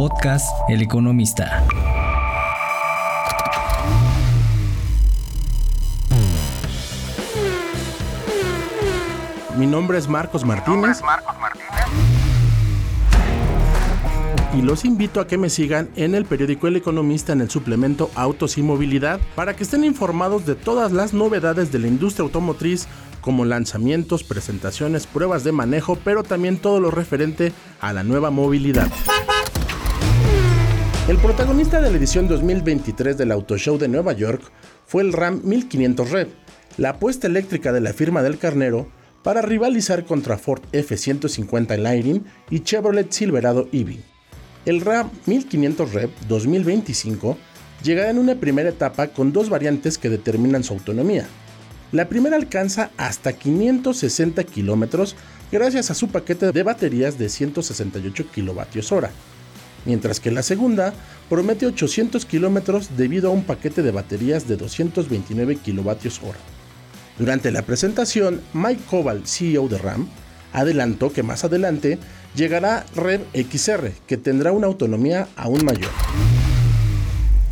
Podcast El Economista. Mi nombre es Marcos Martínez. Y los invito a que me sigan en el periódico El Economista en el suplemento Autos y Movilidad para que estén informados de todas las novedades de la industria automotriz como lanzamientos, presentaciones, pruebas de manejo, pero también todo lo referente a la nueva movilidad. El protagonista de la edición 2023 del Auto Show de Nueva York fue el Ram 1500 Rev, la apuesta eléctrica de la firma del carnero para rivalizar contra Ford F-150 Lightning y Chevrolet Silverado EV. El Ram 1500 Rev 2025 llegará en una primera etapa con dos variantes que determinan su autonomía. La primera alcanza hasta 560 kilómetros gracias a su paquete de baterías de 168 kWh, mientras que la segunda promete 800 kilómetros debido a un paquete de baterías de 229 kWh. Durante la presentación, Mike Koval, CEO de RAM, adelantó que más adelante llegará Rev XR, que tendrá una autonomía aún mayor.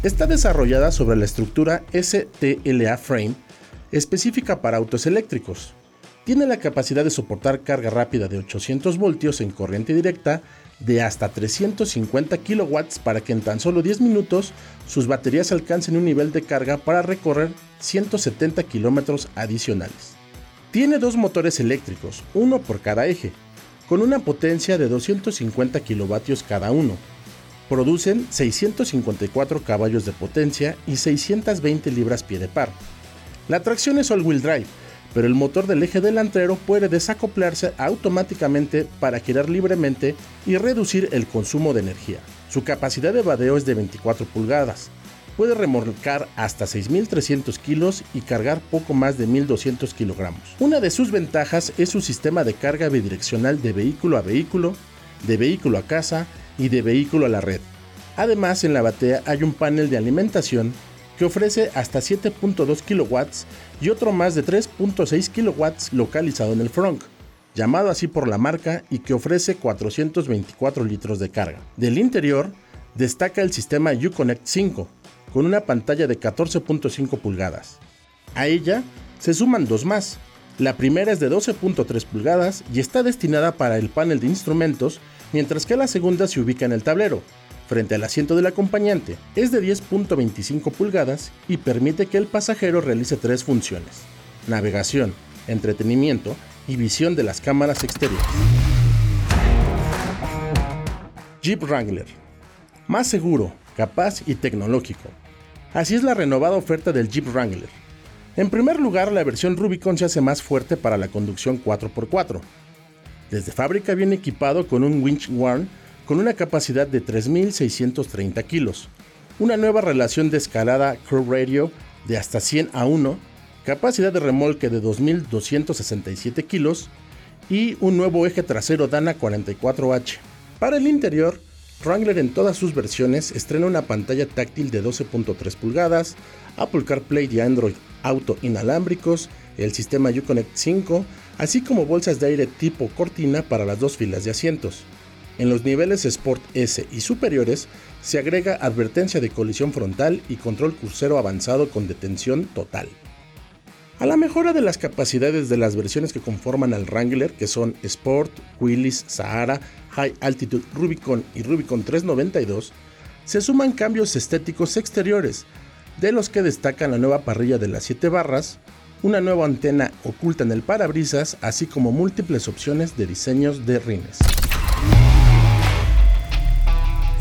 Está desarrollada sobre la estructura STLA Frame específica para autos eléctricos. Tiene la capacidad de soportar carga rápida de 800 voltios en corriente directa de hasta 350 kW para que en tan solo 10 minutos sus baterías alcancen un nivel de carga para recorrer 170 kilómetros adicionales. Tiene dos motores eléctricos, uno por cada eje, con una potencia de 250 kilovatios cada uno. Producen 654 caballos de potencia y 620 libras-pie de par. La tracción es all-wheel drive, pero el motor del eje delantero puede desacoplarse automáticamente para girar libremente y reducir el consumo de energía. Su capacidad de vadeo es de 24 pulgadas. Puede remolcar hasta 6.300 kilos y cargar poco más de 1.200 kilogramos. Una de sus ventajas es su sistema de carga bidireccional de vehículo a vehículo, de vehículo a casa y de vehículo a la red. Además, en la batea hay un panel de alimentación que ofrece hasta 7.2 kW y otro más de 3.6 kW localizado en el front, llamado así por la marca y que ofrece 424 litros de carga. Del interior destaca el sistema Uconnect 5, con una pantalla de 14.5 pulgadas. A ella se suman dos más. La primera es de 12.3 pulgadas y está destinada para el panel de instrumentos, mientras que la segunda se ubica en el tablero, frente al asiento del acompañante. Es de 10.25 pulgadas y permite que el pasajero realice tres funciones. Navegación, entretenimiento y visión de las cámaras exteriores. Jeep Wrangler. Más seguro, capaz y tecnológico. Así es la renovada oferta del Jeep Wrangler. En primer lugar, la versión Rubicon se hace más fuerte para la conducción 4x4. Desde fábrica viene equipado con un winch Warn con una capacidad de 3.630 kilos, una nueva relación de escalada Curve Radio de hasta 100 a 1, capacidad de remolque de 2.267 kilos y un nuevo eje trasero Dana 44H. Para el interior, Wrangler en todas sus versiones estrena una pantalla táctil de 12.3 pulgadas, Apple CarPlay y Android Auto inalámbricos, el sistema Uconnect 5, así como bolsas de aire tipo cortina para las dos filas de asientos. En los niveles Sport S y superiores se agrega advertencia de colisión frontal y control crucero avanzado con detención total. A la mejora de las capacidades de las versiones que conforman al Wrangler, que son Sport, Willys, Sahara, High Altitude Rubicon y Rubicon 392, se suman cambios estéticos exteriores, de los que destacan la nueva parrilla de las 7 barras, una nueva antena oculta en el parabrisas, así como múltiples opciones de diseños de rines.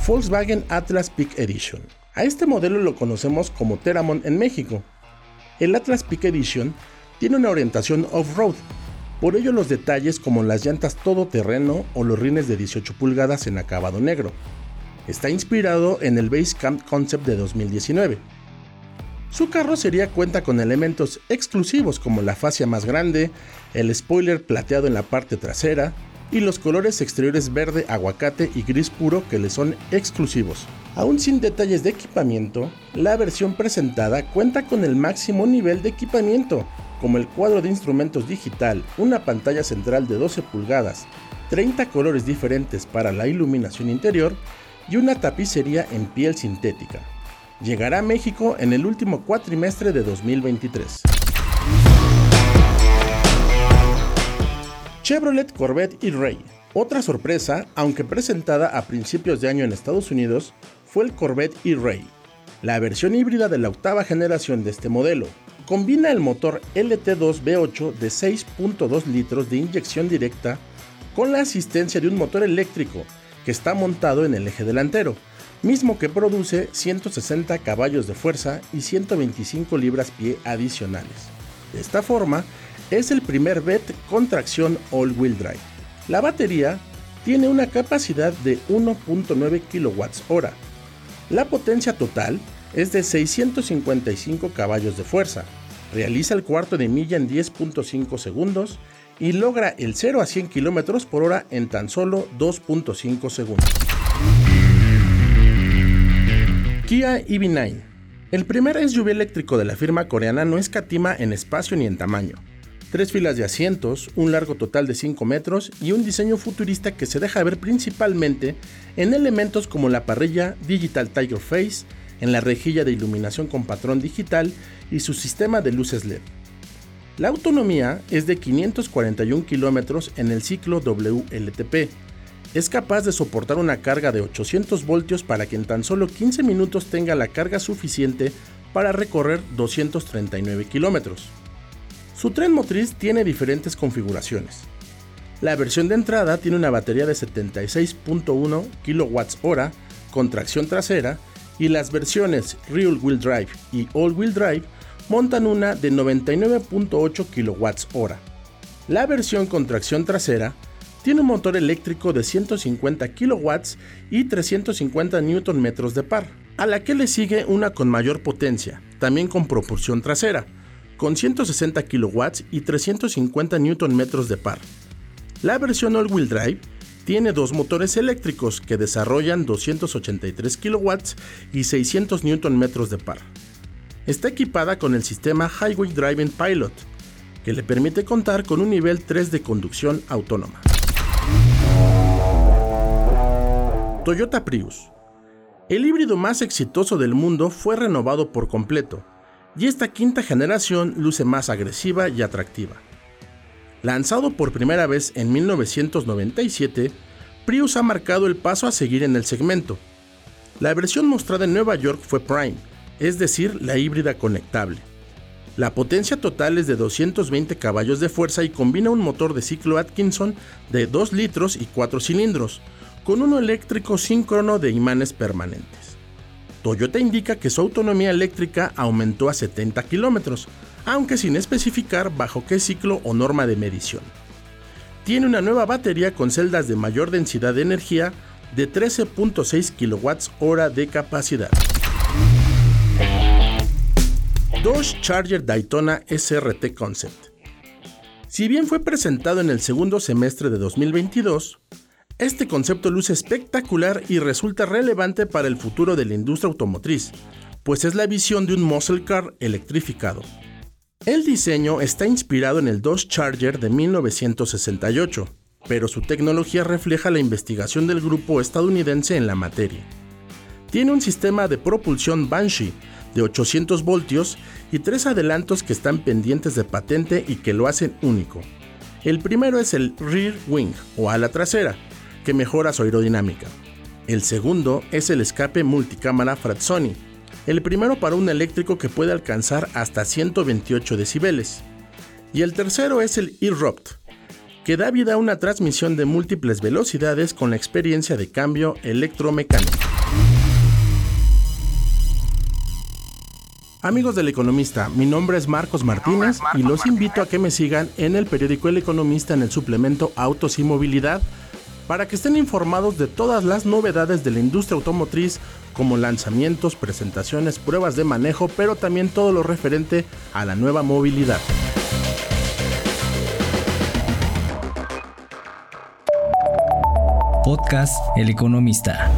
Volkswagen Atlas Peak Edition. A este modelo lo conocemos como Teramon en México. El Atlas Peak Edition tiene una orientación off-road, por ello los detalles como las llantas todoterreno o los rines de 18 pulgadas en acabado negro. Está inspirado en el Basecamp Concept de 2019. Su carrocería cuenta con elementos exclusivos como la fascia más grande, el spoiler plateado en la parte trasera, y los colores exteriores verde, aguacate y gris puro que le son exclusivos. Aún sin detalles de equipamiento, la versión presentada cuenta con el máximo nivel de equipamiento, como el cuadro de instrumentos digital, una pantalla central de 12 pulgadas, 30 colores diferentes para la iluminación interior y una tapicería en piel sintética. Llegará a México en el último cuatrimestre de 2023. Chevrolet Corvette y Ray. Otra sorpresa, aunque presentada a principios de año en Estados Unidos, fue el Corvette E-Ray, la versión híbrida de la octava generación de este modelo. Combina el motor LT2 V8 de 6.2 litros de inyección directa con la asistencia de un motor eléctrico que está montado en el eje delantero, mismo que produce 160 caballos de fuerza y 125 libras-pie adicionales. De esta forma, es el primer BET con tracción all-wheel drive. La batería tiene una capacidad de 1.9 kWh. La potencia total es de 655 caballos de fuerza, realiza el cuarto de milla en 10.5 segundos y logra el 0 a 100 km por hora en tan solo 2.5 segundos. Kia EV9 El primer SUV eléctrico de la firma coreana no escatima en espacio ni en tamaño tres filas de asientos, un largo total de 5 metros y un diseño futurista que se deja ver principalmente en elementos como la parrilla Digital Tiger Face, en la rejilla de iluminación con patrón digital y su sistema de luces LED. La autonomía es de 541 kilómetros en el ciclo WLTP. Es capaz de soportar una carga de 800 voltios para que en tan solo 15 minutos tenga la carga suficiente para recorrer 239 kilómetros. Su tren motriz tiene diferentes configuraciones. La versión de entrada tiene una batería de 76.1 kWh con tracción trasera y las versiones Real Wheel Drive y All Wheel Drive montan una de 99.8 kWh. La versión con tracción trasera tiene un motor eléctrico de 150 kW y 350 Nm de par, a la que le sigue una con mayor potencia, también con propulsión trasera, con 160 kW y 350 Nm de par. La versión all-wheel drive tiene dos motores eléctricos que desarrollan 283 kW y 600 Nm de par. Está equipada con el sistema Highway Driving Pilot, que le permite contar con un nivel 3 de conducción autónoma. Toyota Prius. El híbrido más exitoso del mundo fue renovado por completo y esta quinta generación luce más agresiva y atractiva. Lanzado por primera vez en 1997, Prius ha marcado el paso a seguir en el segmento. La versión mostrada en Nueva York fue Prime, es decir, la híbrida conectable. La potencia total es de 220 caballos de fuerza y combina un motor de ciclo Atkinson de 2 litros y 4 cilindros, con uno eléctrico síncrono de imanes permanentes. Toyota indica que su autonomía eléctrica aumentó a 70 kilómetros, aunque sin especificar bajo qué ciclo o norma de medición. Tiene una nueva batería con celdas de mayor densidad de energía de 13.6 kWh de capacidad. Dodge Charger Daytona SRT Concept. Si bien fue presentado en el segundo semestre de 2022, este concepto luce espectacular y resulta relevante para el futuro de la industria automotriz, pues es la visión de un muscle car electrificado. El diseño está inspirado en el Dodge Charger de 1968, pero su tecnología refleja la investigación del grupo estadounidense en la materia. Tiene un sistema de propulsión Banshee de 800 voltios y tres adelantos que están pendientes de patente y que lo hacen único. El primero es el Rear Wing o ala trasera, que mejora su aerodinámica. El segundo es el escape multicámara Frazzoni, el primero para un eléctrico que puede alcanzar hasta 128 decibeles. Y el tercero es el Erupt, que da vida a una transmisión de múltiples velocidades con la experiencia de cambio electromecánico. Amigos del Economista, mi nombre es Marcos Martínez y los invito a que me sigan en el periódico El Economista en el suplemento Autos y Movilidad para que estén informados de todas las novedades de la industria automotriz, como lanzamientos, presentaciones, pruebas de manejo, pero también todo lo referente a la nueva movilidad. Podcast El Economista.